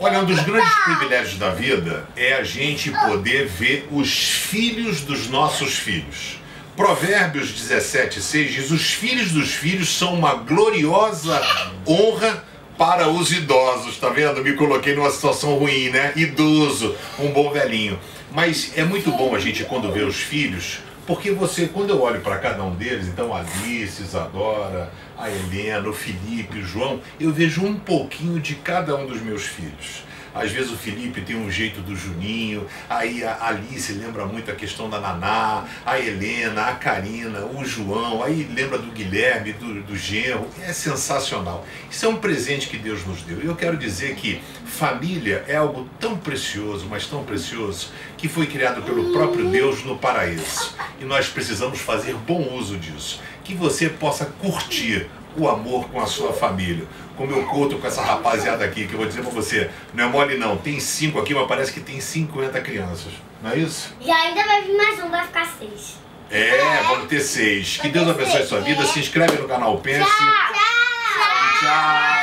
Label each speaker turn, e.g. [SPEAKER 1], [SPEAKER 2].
[SPEAKER 1] Olha, um dos grandes privilégios da vida é a gente poder ver os filhos dos nossos filhos. Provérbios 17, 6 diz: Os filhos dos filhos são uma gloriosa honra para os idosos. Tá vendo? Me coloquei numa situação ruim, né? Idoso, um bom velhinho. Mas é muito bom a gente, quando vê os filhos, porque você, quando eu olho para cada um deles, então a Alice, Isadora, a Helena, o Felipe, o João, eu vejo um pouquinho de cada um dos meus filhos. Às vezes o Felipe tem um jeito do Juninho, aí a Alice lembra muito a questão da Naná, a Helena, a Karina, o João, aí lembra do Guilherme, do, do Genro. É sensacional. Isso é um presente que Deus nos deu. E eu quero dizer que família é algo tão precioso, mas tão precioso, que foi criado pelo próprio Deus no paraíso. E nós precisamos fazer bom uso disso. Que você possa curtir o amor com a sua família. Como eu conto com essa rapaziada aqui, que eu vou dizer pra você, não é mole não, tem cinco aqui, mas parece que tem 50 crianças. Não é isso?
[SPEAKER 2] E ainda vai vir mais um, vai ficar seis.
[SPEAKER 1] É, vamos ter seis. Que Deus abençoe a sua vida. Se inscreve no canal Pense.
[SPEAKER 2] Tchau!
[SPEAKER 1] Tchau.